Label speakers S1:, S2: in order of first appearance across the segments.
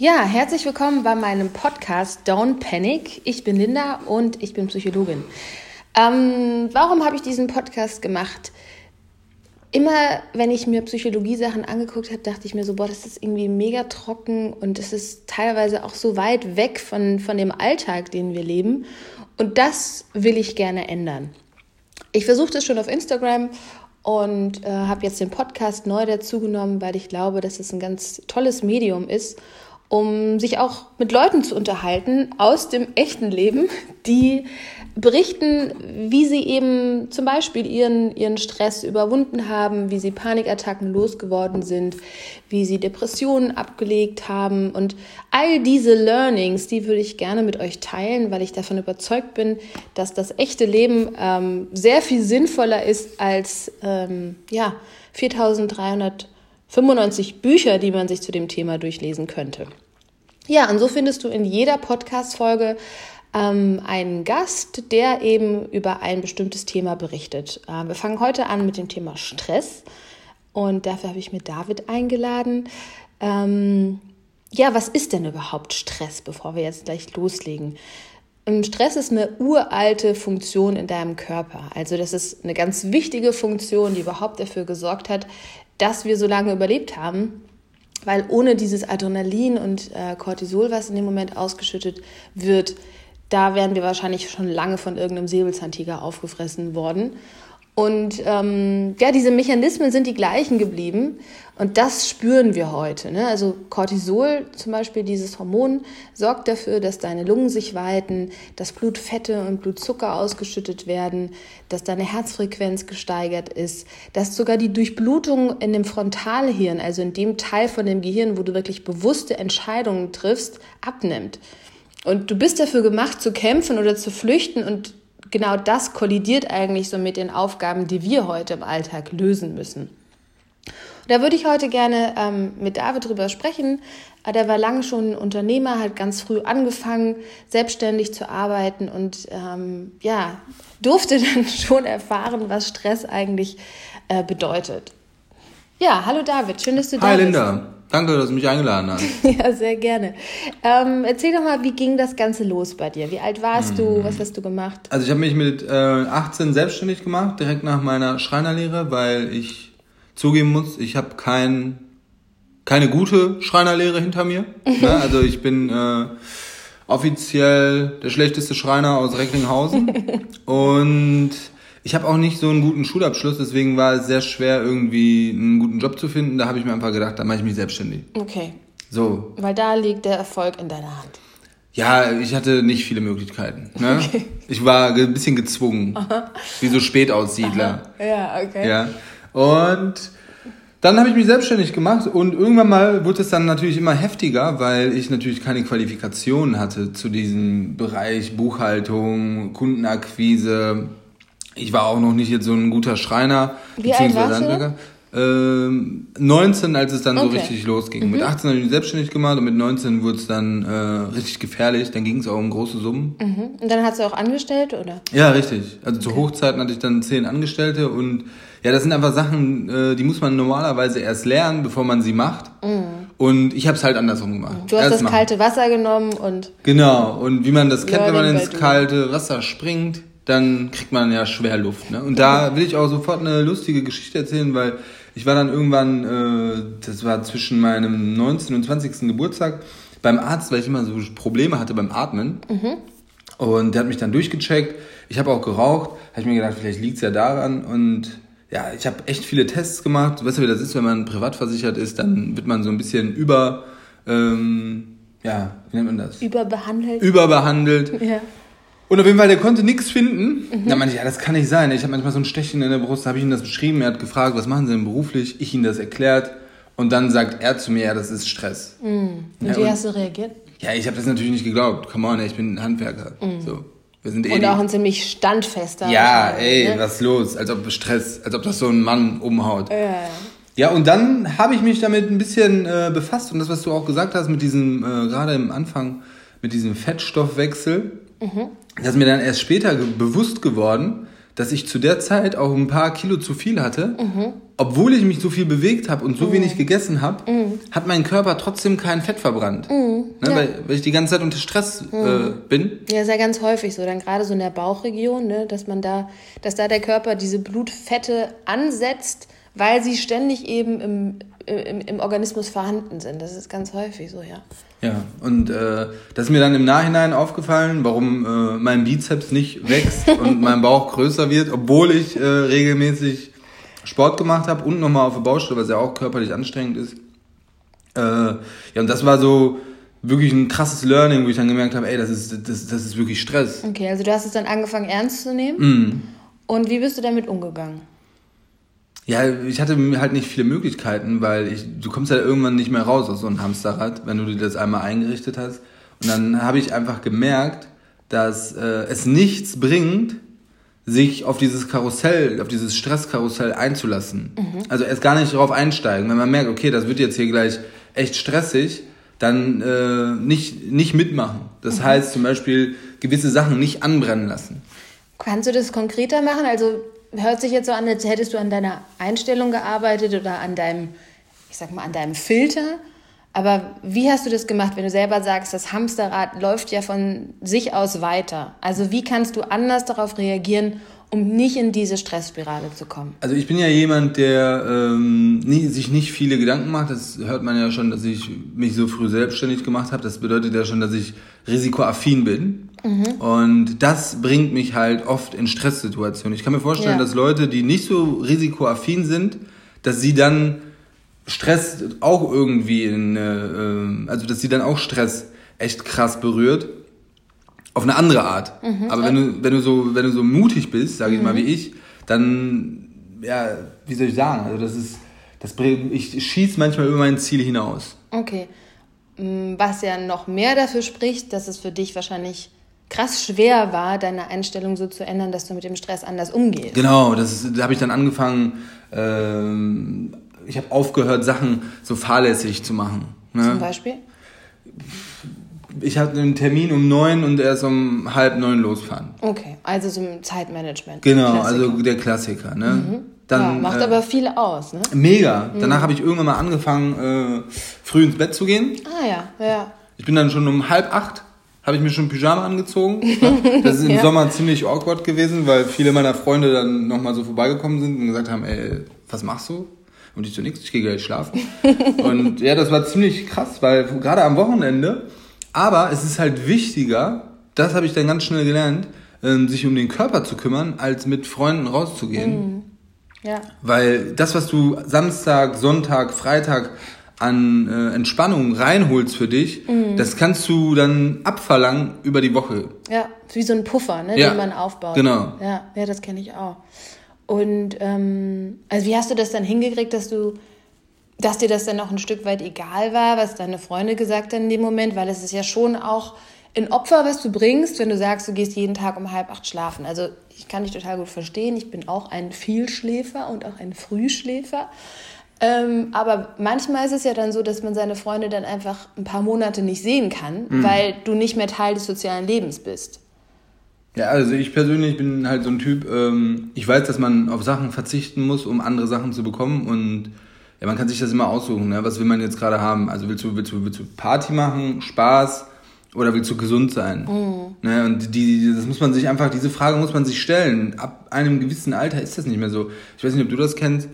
S1: Ja, herzlich willkommen bei meinem Podcast Don't Panic. Ich bin Linda und ich bin Psychologin. Ähm, warum habe ich diesen Podcast gemacht? Immer, wenn ich mir Psychologie-Sachen angeguckt habe, dachte ich mir so, boah, das ist irgendwie mega trocken und es ist teilweise auch so weit weg von, von dem Alltag, den wir leben. Und das will ich gerne ändern. Ich versuche das schon auf Instagram und äh, habe jetzt den Podcast neu dazugenommen, weil ich glaube, dass es ein ganz tolles Medium ist um sich auch mit Leuten zu unterhalten aus dem echten Leben, die berichten, wie sie eben zum Beispiel ihren, ihren Stress überwunden haben, wie sie Panikattacken losgeworden sind, wie sie Depressionen abgelegt haben. Und all diese Learnings, die würde ich gerne mit euch teilen, weil ich davon überzeugt bin, dass das echte Leben ähm, sehr viel sinnvoller ist als ähm, ja, 4300 95 Bücher, die man sich zu dem Thema durchlesen könnte. Ja, und so findest du in jeder Podcast-Folge ähm, einen Gast, der eben über ein bestimmtes Thema berichtet. Äh, wir fangen heute an mit dem Thema Stress und dafür habe ich mir David eingeladen. Ähm, ja, was ist denn überhaupt Stress, bevor wir jetzt gleich loslegen? Ähm, Stress ist eine uralte Funktion in deinem Körper. Also das ist eine ganz wichtige Funktion, die überhaupt dafür gesorgt hat, dass wir so lange überlebt haben, weil ohne dieses Adrenalin und äh, Cortisol, was in dem Moment ausgeschüttet wird, da wären wir wahrscheinlich schon lange von irgendeinem Säbelzahntiger aufgefressen worden. Und ähm, ja, diese Mechanismen sind die gleichen geblieben und das spüren wir heute. Ne? Also Cortisol zum Beispiel, dieses Hormon, sorgt dafür, dass deine Lungen sich weiten, dass Blutfette und Blutzucker ausgeschüttet werden, dass deine Herzfrequenz gesteigert ist, dass sogar die Durchblutung in dem Frontalhirn, also in dem Teil von dem Gehirn, wo du wirklich bewusste Entscheidungen triffst, abnimmt. Und du bist dafür gemacht zu kämpfen oder zu flüchten und genau das kollidiert eigentlich so mit den Aufgaben, die wir heute im Alltag lösen müssen. Da würde ich heute gerne ähm, mit David drüber sprechen. Äh, der war lange schon Unternehmer, hat ganz früh angefangen, selbstständig zu arbeiten und ähm, ja, durfte dann schon erfahren, was Stress eigentlich äh, bedeutet. Ja, hallo David, schön, dass du
S2: Hi, da bist. Hi Linda. Danke, dass du mich eingeladen hast.
S1: ja, sehr gerne. Ähm, erzähl doch mal, wie ging das Ganze los bei dir? Wie alt warst hm. du? Was hast du gemacht?
S2: Also ich habe mich mit äh, 18 selbstständig gemacht, direkt nach meiner Schreinerlehre, weil ich zugeben muss, ich habe kein, keine gute Schreinerlehre hinter mir. ne? Also ich bin äh, offiziell der schlechteste Schreiner aus Recklinghausen. Und ich habe auch nicht so einen guten Schulabschluss, deswegen war es sehr schwer, irgendwie einen guten Job zu finden. Da habe ich mir einfach gedacht, da mache ich mich selbstständig.
S1: Okay.
S2: So.
S1: Weil da liegt der Erfolg in deiner Hand.
S2: Ja, ich hatte nicht viele Möglichkeiten. Ne? Okay. Ich war ein bisschen gezwungen. Aha. Wie so Spätaussiedler.
S1: Aha. Ja, okay.
S2: Ja. Und dann habe ich mich selbstständig gemacht und irgendwann mal wurde es dann natürlich immer heftiger, weil ich natürlich keine Qualifikationen hatte zu diesem Bereich Buchhaltung, Kundenakquise, ich war auch noch nicht jetzt so ein guter Schreiner.
S1: Wie alt warst du?
S2: Ähm, 19, als es dann okay. so richtig losging. Mhm. Mit 18 habe ich mich selbstständig gemacht und mit 19 wurde es dann äh, richtig gefährlich. Dann ging es auch um große Summen.
S1: Mhm. Und dann hast du auch angestellt, oder?
S2: Ja, richtig. Also okay. zu Hochzeiten hatte ich dann zehn Angestellte und ja, das sind einfach Sachen, äh, die muss man normalerweise erst lernen, bevor man sie macht. Mhm. Und ich habe es halt andersrum gemacht.
S1: Du hast erst das machen. kalte Wasser genommen und...
S2: Genau, und wie man das kennt, wenn man ins kalte Wasser springt, dann kriegt man ja schwer Luft. Ne? Und da will ich auch sofort eine lustige Geschichte erzählen, weil ich war dann irgendwann, äh, das war zwischen meinem 19. und 20. Geburtstag, beim Arzt, weil ich immer so Probleme hatte beim Atmen. Mhm. Und der hat mich dann durchgecheckt. Ich habe auch geraucht. Habe ich mir gedacht, vielleicht liegt es ja daran. Und ja, ich habe echt viele Tests gemacht. Du weißt ja, wie das ist, wenn man privat versichert ist, dann wird man so ein bisschen über... Ähm, ja, wie nennt man das?
S1: Überbehandelt.
S2: Überbehandelt. Ja. Und auf jeden Fall, der konnte nichts finden. Mhm. Da meinte ich, ja, das kann nicht sein. Ich habe manchmal so ein Stechen in der Brust, habe ich ihm das beschrieben. Er hat gefragt, was machen Sie denn beruflich? Ich ihm das erklärt. Und dann sagt er zu mir, ja, das ist Stress.
S1: Mhm. Und ja, wie und, hast du reagiert?
S2: Ja, ich habe das natürlich nicht geglaubt. Come on, ich bin Handwerker. Mhm. So.
S1: Wir sind eh und auch ein ziemlich standfester.
S2: Ja, ey, ne? was ist los? Als ob Stress, als ob das so ein Mann umhaut. Ja, ja. Ja, und dann habe ich mich damit ein bisschen äh, befasst und das, was du auch gesagt hast, mit diesem, äh, gerade im Anfang, mit diesem Fettstoffwechsel. Mhm. Das ist mir dann erst später bewusst geworden, dass ich zu der Zeit auch ein paar Kilo zu viel hatte. Mhm. Obwohl ich mich so viel bewegt habe und so mhm. wenig gegessen habe, mhm. hat mein Körper trotzdem kein Fett verbrannt. Mhm. Ne, ja. weil, weil, ich die ganze Zeit unter Stress äh, mhm. bin.
S1: Ja, ist ja ganz häufig so. Dann gerade so in der Bauchregion, ne, dass man da, dass da der Körper diese Blutfette ansetzt, weil sie ständig eben im, im, im Organismus vorhanden sind. Das ist ganz häufig so, ja.
S2: Ja, und äh, das ist mir dann im Nachhinein aufgefallen, warum äh, mein Bizeps nicht wächst und mein Bauch größer wird, obwohl ich äh, regelmäßig Sport gemacht habe und nochmal auf der Baustelle, was ja auch körperlich anstrengend ist. Äh, ja, und das war so wirklich ein krasses Learning, wo ich dann gemerkt habe, ey, das ist, das, das ist wirklich Stress.
S1: Okay, also du hast es dann angefangen ernst zu nehmen. Mm. Und wie bist du damit umgegangen?
S2: Ja, ich hatte halt nicht viele Möglichkeiten, weil ich, du kommst ja irgendwann nicht mehr raus aus so einem Hamsterrad, wenn du dir das einmal eingerichtet hast. Und dann habe ich einfach gemerkt, dass äh, es nichts bringt, sich auf dieses Karussell, auf dieses Stresskarussell einzulassen. Mhm. Also erst gar nicht darauf einsteigen. Wenn man merkt, okay, das wird jetzt hier gleich echt stressig, dann äh, nicht, nicht mitmachen. Das mhm. heißt zum Beispiel gewisse Sachen nicht anbrennen lassen.
S1: Kannst du das konkreter machen? Also hört sich jetzt so an, als hättest du an deiner Einstellung gearbeitet oder an deinem, ich sag mal, an deinem Filter. Aber wie hast du das gemacht, wenn du selber sagst, das Hamsterrad läuft ja von sich aus weiter? Also wie kannst du anders darauf reagieren, um nicht in diese Stressspirale zu kommen?
S2: Also ich bin ja jemand, der ähm, nie, sich nicht viele Gedanken macht. Das hört man ja schon, dass ich mich so früh selbstständig gemacht habe. Das bedeutet ja schon, dass ich risikoaffin bin. Mhm. Und das bringt mich halt oft in Stresssituationen. Ich kann mir vorstellen, ja. dass Leute, die nicht so risikoaffin sind, dass sie dann Stress auch irgendwie in, äh, also dass sie dann auch Stress echt krass berührt. Auf eine andere Art. Mhm. Aber wenn du, wenn du so, wenn du so mutig bist, sage ich mhm. mal wie ich, dann, ja, wie soll ich sagen? Also das ist, das, ich schieße manchmal über mein Ziel hinaus.
S1: Okay. Mm, was ja noch mehr dafür spricht, dass es für dich wahrscheinlich krass schwer war, deine Einstellung so zu ändern, dass du mit dem Stress anders umgehst.
S2: Genau, das da habe ich dann angefangen, ähm, ich habe aufgehört, Sachen so fahrlässig zu machen.
S1: Ne? Zum Beispiel?
S2: Ich hatte einen Termin um neun und erst um halb neun losfahren.
S1: Okay, also so ein Zeitmanagement.
S2: Genau, Klassiker. also der Klassiker. Ne? Mhm.
S1: Dann, ja, macht äh, aber viel aus, ne?
S2: Mega. Mhm. Danach habe ich irgendwann mal angefangen, äh, früh ins Bett zu gehen.
S1: Ah ja, ja.
S2: Ich bin dann schon um halb acht habe ich mir schon Pyjama angezogen. Das ist im ja. Sommer ziemlich awkward gewesen, weil viele meiner Freunde dann nochmal so vorbeigekommen sind und gesagt haben, ey, was machst du? Und ich so, nix, ich gehe gleich schlafen. und ja, das war ziemlich krass, weil gerade am Wochenende, aber es ist halt wichtiger, das habe ich dann ganz schnell gelernt, ähm, sich um den Körper zu kümmern, als mit Freunden rauszugehen. Mhm. Ja. Weil das, was du Samstag, Sonntag, Freitag an äh, Entspannung reinholst für dich, mhm. das kannst du dann abverlangen über die Woche.
S1: Ja, wie so ein Puffer, ne, ja. den man aufbaut. Genau. Ja, ja das kenne ich auch. Und ähm, also wie hast du das dann hingekriegt, dass du, dass dir das dann auch ein Stück weit egal war, was deine Freunde gesagt haben in dem Moment, weil es ist ja schon auch ein Opfer, was du bringst, wenn du sagst, du gehst jeden Tag um halb acht schlafen. Also ich kann dich total gut verstehen. Ich bin auch ein Vielschläfer und auch ein Frühschläfer. Ähm, aber manchmal ist es ja dann so, dass man seine Freunde dann einfach ein paar Monate nicht sehen kann, mhm. weil du nicht mehr Teil des sozialen Lebens bist.
S2: Ja, also ich persönlich bin halt so ein Typ, ähm, ich weiß, dass man auf Sachen verzichten muss, um andere Sachen zu bekommen und ja, man kann sich das immer aussuchen, ne? was will man jetzt gerade haben. Also willst du, willst, du, willst du Party machen, Spaß oder willst du gesund sein? Mhm. Ne? Und die, das muss man sich einfach, diese Frage muss man sich stellen. Ab einem gewissen Alter ist das nicht mehr so. Ich weiß nicht, ob du das kennst,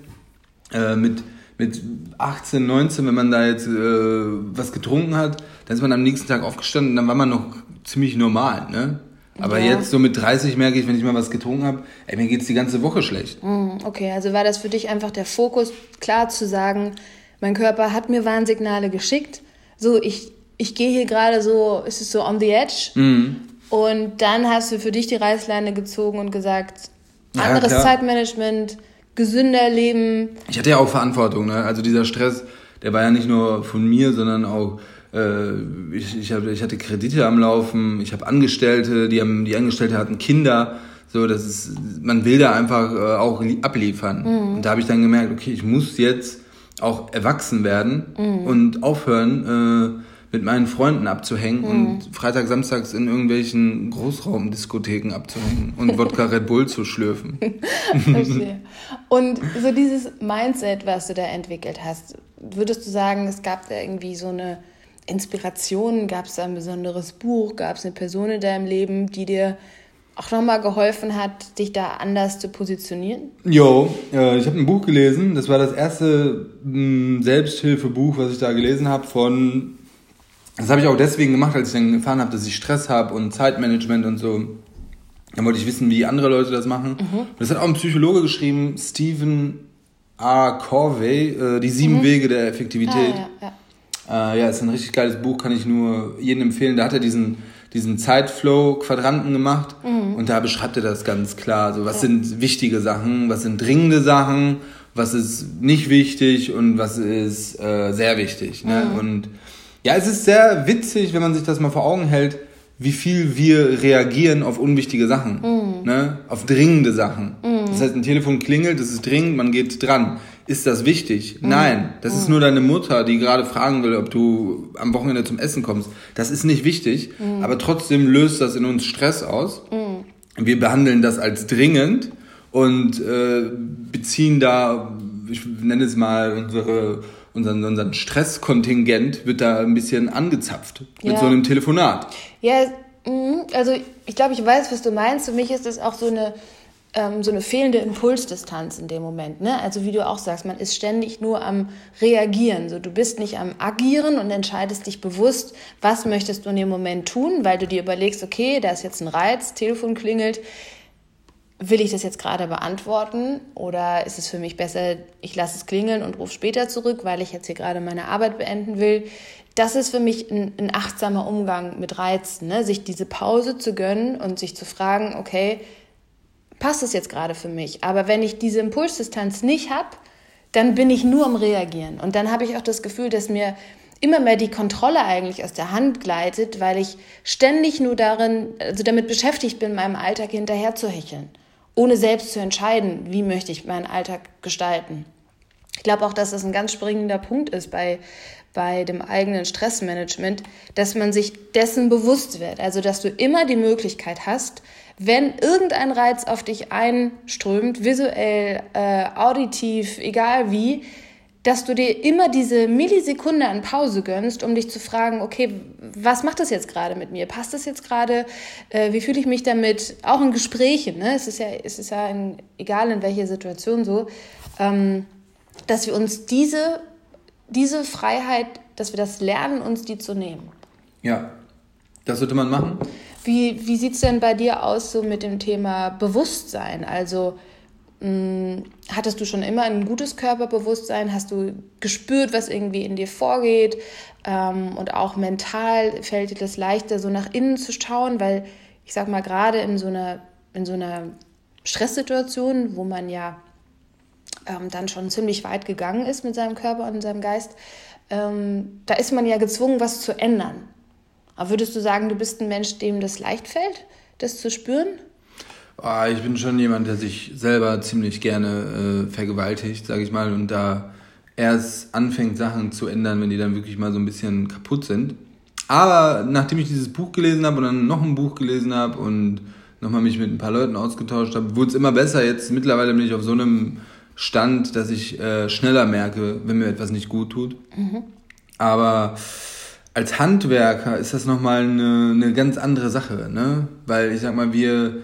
S2: äh, mit mit 18, 19, wenn man da jetzt äh, was getrunken hat, dann ist man am nächsten Tag aufgestanden und dann war man noch ziemlich normal, ne? Aber ja. jetzt so mit 30 merke ich, wenn ich mal was getrunken habe, ey, mir geht's die ganze Woche schlecht.
S1: Mm, okay, also war das für dich einfach der Fokus, klar zu sagen, mein Körper hat mir Warnsignale geschickt, so ich, ich gehe hier gerade so, ist es so on the edge. Mhm. Und dann hast du für dich die Reißleine gezogen und gesagt, anderes ja, Zeitmanagement, gesünder leben.
S2: Ich hatte ja auch Verantwortung, ne? Also dieser Stress, der war ja nicht nur von mir, sondern auch äh, ich, ich, hab, ich hatte Kredite am Laufen, ich habe Angestellte, die haben die Angestellte hatten Kinder. So, das ist, man will da einfach äh, auch abliefern. Mhm. Und da habe ich dann gemerkt, okay, ich muss jetzt auch erwachsen werden mhm. und aufhören, äh, mit meinen Freunden abzuhängen mhm. und Freitag, Samstags in irgendwelchen Großraumdiskotheken abzuhängen und Wodka Red Bull zu schlürfen.
S1: Verstehe. Und so dieses Mindset, was du da entwickelt hast, würdest du sagen, es gab da irgendwie so eine Inspiration? Gab es da ein besonderes Buch? Gab es eine Person in deinem Leben, die dir auch nochmal geholfen hat, dich da anders zu positionieren?
S2: Jo, äh, ich habe ein Buch gelesen. Das war das erste mh, Selbsthilfebuch, was ich da gelesen habe von. Das habe ich auch deswegen gemacht, als ich dann erfahren habe, dass ich Stress habe und Zeitmanagement und so. Dann wollte ich wissen, wie andere Leute das machen. Mhm. Das hat auch ein Psychologe geschrieben, Stephen R. Corvey, äh, Die sieben mhm. Wege der Effektivität. Ah, ja, ja. Äh, ja, ist ein richtig geiles Buch, kann ich nur jedem empfehlen. Da hat er diesen diesen Zeitflow-Quadranten gemacht mhm. und da beschreibt er das ganz klar. So, was ja. sind wichtige Sachen, was sind dringende Sachen, was ist nicht wichtig und was ist äh, sehr wichtig. Ne? Mhm. Und ja, es ist sehr witzig, wenn man sich das mal vor Augen hält, wie viel wir reagieren auf unwichtige Sachen, mhm. ne? auf dringende Sachen. Das heißt, ein Telefon klingelt, es ist dringend, man geht dran. Ist das wichtig? Mhm. Nein, das mhm. ist nur deine Mutter, die gerade fragen will, ob du am Wochenende zum Essen kommst. Das ist nicht wichtig, mhm. aber trotzdem löst das in uns Stress aus. Mhm. Wir behandeln das als dringend und äh, beziehen da, ich nenne es mal, unsere, unseren, unseren Stresskontingent wird da ein bisschen angezapft ja. mit so einem Telefonat.
S1: Ja, mhm. also ich glaube, ich weiß, was du meinst. Für mich ist das auch so eine ähm, so eine fehlende Impulsdistanz in dem Moment. Ne? Also wie du auch sagst, man ist ständig nur am Reagieren. So, du bist nicht am Agieren und entscheidest dich bewusst, was möchtest du in dem Moment tun, weil du dir überlegst, okay, da ist jetzt ein Reiz, Telefon klingelt. Will ich das jetzt gerade beantworten oder ist es für mich besser, ich lasse es klingeln und rufe später zurück, weil ich jetzt hier gerade meine Arbeit beenden will? Das ist für mich ein, ein achtsamer Umgang mit Reizen, ne? sich diese Pause zu gönnen und sich zu fragen, okay, passt es jetzt gerade für mich? Aber wenn ich diese Impulsdistanz nicht habe, dann bin ich nur am Reagieren. Und dann habe ich auch das Gefühl, dass mir immer mehr die Kontrolle eigentlich aus der Hand gleitet, weil ich ständig nur darin, also damit beschäftigt bin, meinem Alltag hinterher zu hecheln, ohne selbst zu entscheiden, wie möchte ich meinen Alltag gestalten. Ich glaube auch, dass das ein ganz springender Punkt ist bei, bei dem eigenen Stressmanagement, dass man sich dessen bewusst wird. Also, dass du immer die Möglichkeit hast, wenn irgendein Reiz auf dich einströmt, visuell, äh, auditiv, egal wie, dass du dir immer diese Millisekunde an Pause gönnst, um dich zu fragen, okay, was macht das jetzt gerade mit mir? Passt das jetzt gerade? Äh, wie fühle ich mich damit? Auch in Gesprächen, ne? Es ist ja, es ist ja in, egal in welcher Situation so, ähm, dass wir uns diese, diese Freiheit, dass wir das lernen, uns die zu nehmen.
S2: Ja, das sollte man machen.
S1: Wie, wie sieht es denn bei dir aus so mit dem Thema Bewusstsein? Also mh, hm, hattest du schon immer ein gutes Körperbewusstsein? Hast du gespürt, was irgendwie in dir vorgeht? Ähm, und auch mental fällt dir das leichter, so nach innen zu schauen? Weil ich sag mal, gerade in so einer, in so einer Stresssituation, wo man ja ähm, dann schon ziemlich weit gegangen ist mit seinem Körper und seinem Geist, ähm, da ist man ja gezwungen, was zu ändern. Aber würdest du sagen, du bist ein Mensch, dem das leicht fällt, das zu spüren?
S2: Oh, ich bin schon jemand, der sich selber ziemlich gerne äh, vergewaltigt, sage ich mal, und da erst anfängt, Sachen zu ändern, wenn die dann wirklich mal so ein bisschen kaputt sind. Aber nachdem ich dieses Buch gelesen habe und dann noch ein Buch gelesen habe und nochmal mich mit ein paar Leuten ausgetauscht habe, wurde es immer besser. Jetzt mittlerweile bin ich auf so einem Stand, dass ich äh, schneller merke, wenn mir etwas nicht gut tut. Mhm. Aber als Handwerker ist das nochmal eine, eine ganz andere Sache, ne? Weil ich sag mal, wir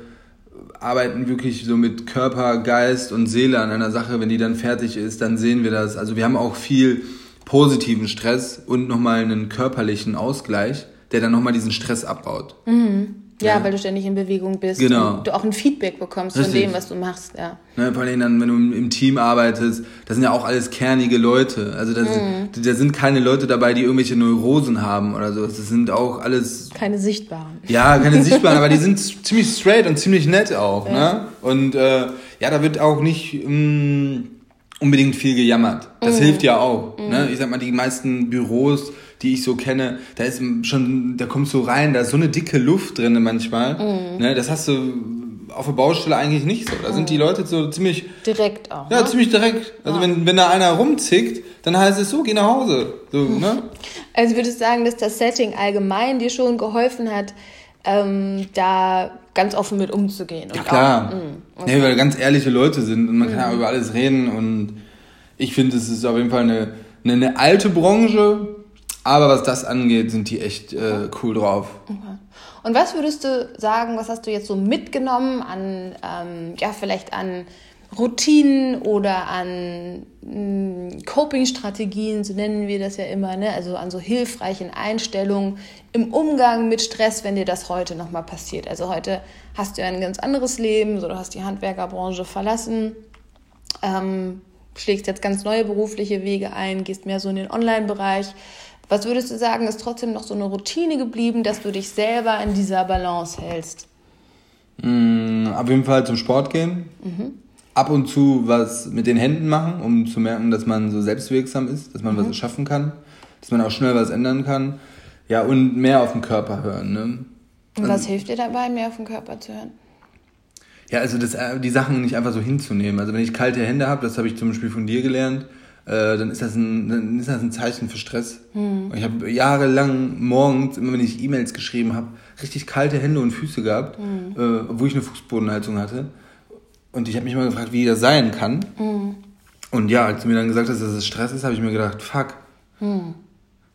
S2: arbeiten wirklich so mit Körper, Geist und Seele an einer Sache. Wenn die dann fertig ist, dann sehen wir das. Also wir haben auch viel positiven Stress und nochmal einen körperlichen Ausgleich, der dann nochmal diesen Stress abbaut.
S1: Mhm. Ja, ja, weil du ständig in Bewegung bist genau. und du auch ein Feedback bekommst Richtig. von dem, was du machst. Ja.
S2: Ne, vor allem dann, wenn du im Team arbeitest, das sind ja auch alles kernige Leute. Also da, mhm. sind, da sind keine Leute dabei, die irgendwelche Neurosen haben oder so. Das sind auch alles...
S1: Keine sichtbaren.
S2: Ja, keine sichtbaren, aber die sind ziemlich straight und ziemlich nett auch. Ja. Ne? Und äh, ja, da wird auch nicht... Mh, mm, unbedingt viel gejammert. Das mhm. hilft ja auch. Ne? Mhm. Ne? Ich sag mal, die meisten Büros die ich so kenne, da ist schon, da kommst du rein, da ist so eine dicke Luft drin manchmal. Mhm. Ne, das hast du auf der Baustelle eigentlich nicht so. Da sind die Leute so ziemlich.
S1: Direkt auch.
S2: Ja, ne? ziemlich direkt. Also ja. wenn, wenn da einer rumzickt, dann heißt es so, geh nach Hause. So, ne?
S1: Also würdest du sagen, dass das Setting allgemein dir schon geholfen hat, ähm, da ganz offen mit umzugehen.
S2: ja, klar. Auch, mh, okay. ja, weil ganz ehrliche Leute sind und man mhm. kann ja über alles reden und ich finde, es ist auf jeden Fall eine, eine, eine, alte Branche, aber was das angeht, sind die echt äh, cool drauf.
S1: Okay. Und was würdest du sagen, was hast du jetzt so mitgenommen an, ähm, ja, vielleicht an Routinen oder an mm, Coping-Strategien, so nennen wir das ja immer, ne? also an so hilfreichen Einstellungen im Umgang mit Stress, wenn dir das heute nochmal passiert. Also heute hast du ja ein ganz anderes Leben, so du hast die Handwerkerbranche verlassen, ähm, schlägst jetzt ganz neue berufliche Wege ein, gehst mehr so in den Online-Bereich. Was würdest du sagen, ist trotzdem noch so eine Routine geblieben, dass du dich selber in dieser Balance hältst?
S2: Mm, auf jeden Fall zum Sport gehen. Mhm ab und zu was mit den Händen machen, um zu merken, dass man so selbstwirksam ist, dass man mhm. was schaffen kann, dass man auch schnell was ändern kann. Ja, und mehr auf den Körper hören. Ne?
S1: Und was also, hilft dir dabei, mehr auf den Körper zu hören?
S2: Ja, also das, äh, die Sachen nicht einfach so hinzunehmen. Also wenn ich kalte Hände habe, das habe ich zum Beispiel von dir gelernt, äh, dann, ist das ein, dann ist das ein Zeichen für Stress. Mhm. Ich habe jahrelang morgens, immer wenn ich E-Mails geschrieben habe, richtig kalte Hände und Füße gehabt, mhm. äh, obwohl ich eine Fußbodenheizung hatte. Und ich habe mich mal gefragt, wie das sein kann. Mhm. Und ja, als du mir dann gesagt hast, dass es Stress ist, habe ich mir gedacht, fuck. Mhm.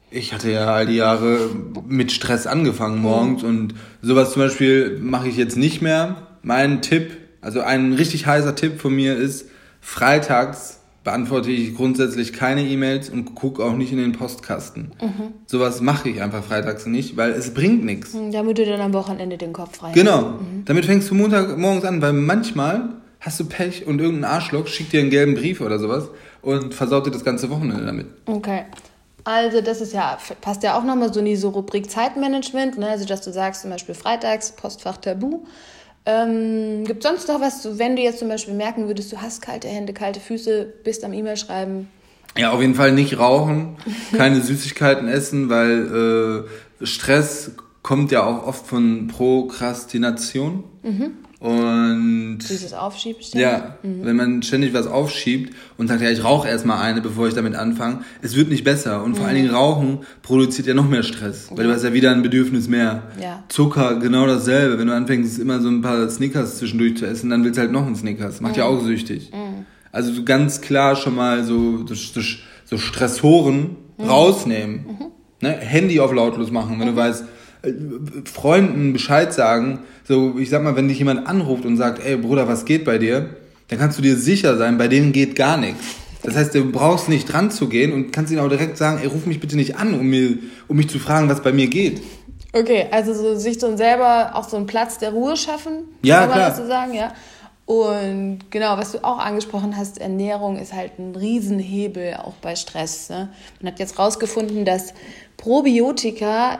S2: Ich hatte ja all die Jahre mit Stress angefangen morgens mhm. und sowas zum Beispiel mache ich jetzt nicht mehr. Mein Tipp, also ein richtig heißer Tipp von mir ist, freitags beantworte ich grundsätzlich keine E-Mails und gucke auch nicht in den Postkasten. Mhm. Sowas mache ich einfach freitags nicht, weil es bringt nichts.
S1: Mhm, damit du dann am Wochenende den Kopf frei
S2: Genau. Mhm. Damit fängst du Montag morgens an, weil manchmal hast du Pech und irgendein Arschloch schickt dir einen gelben Brief oder sowas und versaut dir das ganze Wochenende damit.
S1: Okay. Also das ist ja, passt ja auch nochmal so in diese Rubrik Zeitmanagement, ne? also dass du sagst zum Beispiel freitags Postfach Tabu. Ähm, Gibt sonst noch was, wenn du jetzt zum Beispiel merken würdest, du hast kalte Hände, kalte Füße, bist am E-Mail schreiben?
S2: Ja, auf jeden Fall nicht rauchen, keine Süßigkeiten essen, weil äh, Stress kommt ja auch oft von Prokrastination. Mhm. Und
S1: dieses Aufschiebst.
S2: Ja, mhm. wenn man ständig was aufschiebt und sagt, ja, ich rauche erstmal eine, bevor ich damit anfange, es wird nicht besser. Und mhm. vor allen Dingen Rauchen produziert ja noch mehr Stress, weil du hast ja wieder ein Bedürfnis mehr. Ja. Zucker, genau dasselbe. Wenn du anfängst, immer so ein paar Snickers zwischendurch zu essen, dann willst du halt noch einen Snickers. Macht mhm. ja auch süchtig. Mhm. Also so ganz klar schon mal so, so, so Stressoren mhm. rausnehmen. Mhm. Ne? Handy auf lautlos machen, wenn du weißt, Freunden Bescheid sagen, so, ich sag mal, wenn dich jemand anruft und sagt, ey Bruder, was geht bei dir? Dann kannst du dir sicher sein, bei denen geht gar nichts. Das heißt, du brauchst nicht dran zu gehen und kannst ihnen auch direkt sagen, ey, ruf mich bitte nicht an, um, mir, um mich zu fragen, was bei mir geht.
S1: Okay, also so, sich so selber auch so einen Platz der Ruhe schaffen,
S2: ja, kann man klar. das
S1: so sagen, ja. Und genau, was du auch angesprochen hast, Ernährung ist halt ein Riesenhebel auch bei Stress. Ne? Man hat jetzt rausgefunden, dass Probiotika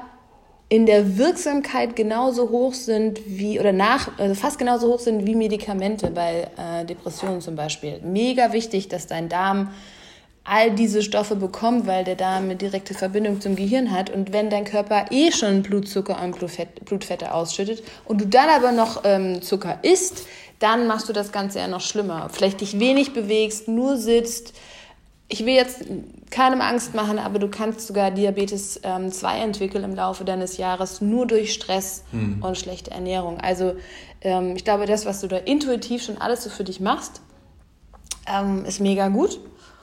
S1: in der Wirksamkeit genauso hoch sind wie, oder nach, also fast genauso hoch sind wie Medikamente bei äh, Depressionen zum Beispiel. Mega wichtig, dass dein Darm all diese Stoffe bekommt, weil der Darm eine direkte Verbindung zum Gehirn hat. Und wenn dein Körper eh schon Blutzucker und Blutfett, Blutfette ausschüttet und du dann aber noch ähm, Zucker isst, dann machst du das Ganze ja noch schlimmer. Vielleicht dich wenig bewegst, nur sitzt, ich will jetzt keinem Angst machen, aber du kannst sogar Diabetes ähm, 2 entwickeln im Laufe deines Jahres nur durch Stress mhm. und schlechte Ernährung. Also ähm, ich glaube, das, was du da intuitiv schon alles so für dich machst, ähm, ist mega gut.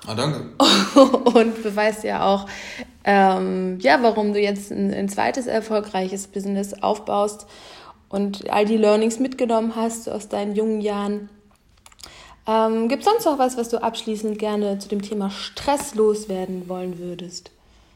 S2: Ah, danke.
S1: und beweist ja auch, ähm, ja, warum du jetzt ein, ein zweites erfolgreiches Business aufbaust und all die Learnings mitgenommen hast aus deinen jungen Jahren. Ähm, Gibt es sonst noch was, was du abschließend gerne zu dem Thema Stress loswerden wollen würdest?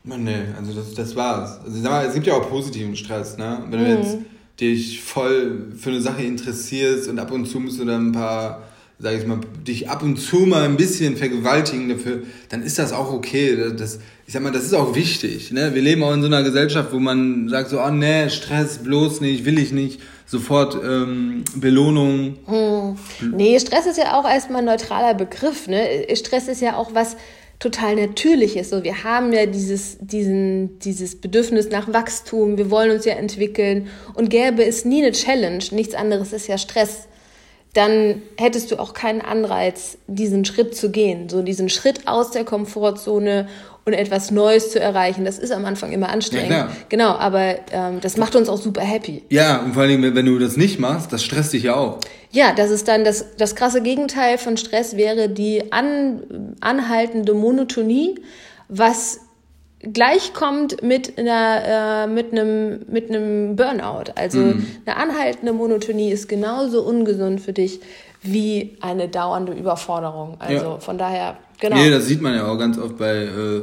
S2: Nee, also das, das war's. Also ich sag mal, es gibt ja auch positiven Stress, ne? Wenn du mhm. jetzt dich voll für eine Sache interessierst und ab und zu musst du dann ein paar, sag ich mal, dich ab und zu mal ein bisschen vergewaltigen dafür, dann ist das auch okay. Das, ich sag mal, das ist auch wichtig. Ne? Wir leben auch in so einer Gesellschaft, wo man sagt so, oh nee, Stress bloß nicht, will ich nicht sofort ähm, Belohnung.
S1: Hm. Nee, Stress ist ja auch erstmal ein neutraler Begriff. Ne? Stress ist ja auch was total Natürliches. So, wir haben ja dieses, diesen, dieses Bedürfnis nach Wachstum, wir wollen uns ja entwickeln und gäbe es nie eine Challenge, nichts anderes ist ja Stress. dann hättest du auch keinen Anreiz, diesen Schritt zu gehen, so diesen Schritt aus der Komfortzone und etwas Neues zu erreichen. Das ist am Anfang immer anstrengend. Ja, genau, aber ähm, das macht uns auch super happy.
S2: Ja, und vor allem, wenn du das nicht machst, das stresst dich ja auch.
S1: Ja, das ist dann das, das krasse Gegenteil von Stress wäre die an, anhaltende Monotonie, was gleichkommt mit einer äh, mit einem mit einem Burnout. Also mhm. eine anhaltende Monotonie ist genauso ungesund für dich wie eine dauernde Überforderung. Also ja. von daher
S2: Genau. Nee, das sieht man ja auch ganz oft bei äh,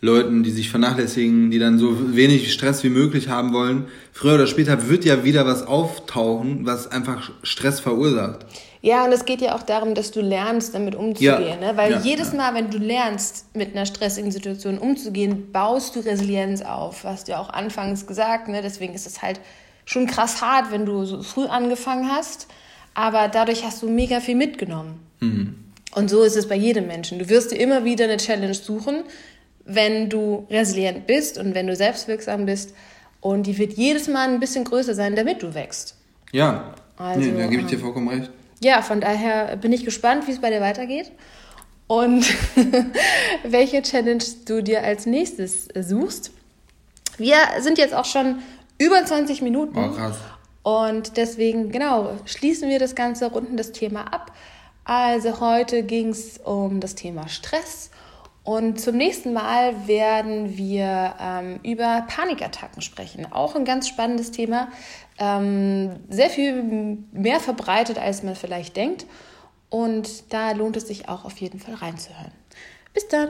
S2: Leuten, die sich vernachlässigen, die dann so wenig Stress wie möglich haben wollen. Früher oder später wird ja wieder was auftauchen, was einfach Stress verursacht.
S1: Ja, und es geht ja auch darum, dass du lernst, damit umzugehen. Ja. Ne? Weil ja, jedes Mal, wenn du lernst, mit einer stressigen Situation umzugehen, baust du Resilienz auf. Hast du ja auch anfangs gesagt. Ne? Deswegen ist es halt schon krass hart, wenn du so früh angefangen hast. Aber dadurch hast du mega viel mitgenommen. Mhm. Und so ist es bei jedem Menschen. Du wirst dir immer wieder eine Challenge suchen, wenn du resilient bist und wenn du selbstwirksam bist. Und die wird jedes Mal ein bisschen größer sein, damit du wächst.
S2: Ja, also, nee, da gebe ich dir ähm, vollkommen recht.
S1: Ja, von daher bin ich gespannt, wie es bei dir weitergeht und welche Challenge du dir als nächstes suchst. Wir sind jetzt auch schon über 20 Minuten. Oh, krass. Und deswegen, genau, schließen wir das Ganze, runden das Thema ab. Also heute ging es um das Thema Stress und zum nächsten Mal werden wir ähm, über Panikattacken sprechen. Auch ein ganz spannendes Thema, ähm, sehr viel mehr verbreitet, als man vielleicht denkt. Und da lohnt es sich auch auf jeden Fall reinzuhören. Bis dann!